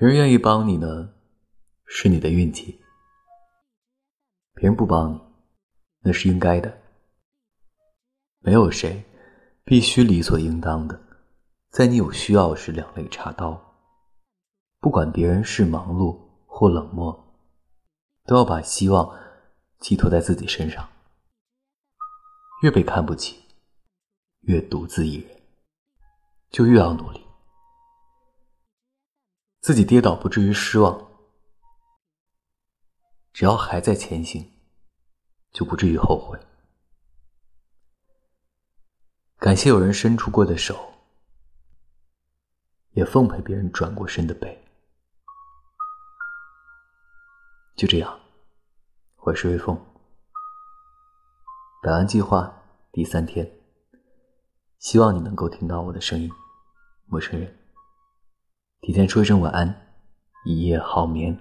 别人愿意帮你呢，是你的运气；别人不帮你，那是应该的。没有谁必须理所应当的，在你有需要时两肋插刀。不管别人是忙碌或冷漠，都要把希望寄托在自己身上。越被看不起，越独自一人，就越要努力。自己跌倒不至于失望，只要还在前行，就不至于后悔。感谢有人伸出过的手，也奉陪别人转过身的背。就这样，我是微风。百万计划第三天，希望你能够听到我的声音，陌生人。提前说一声晚安，一夜好眠。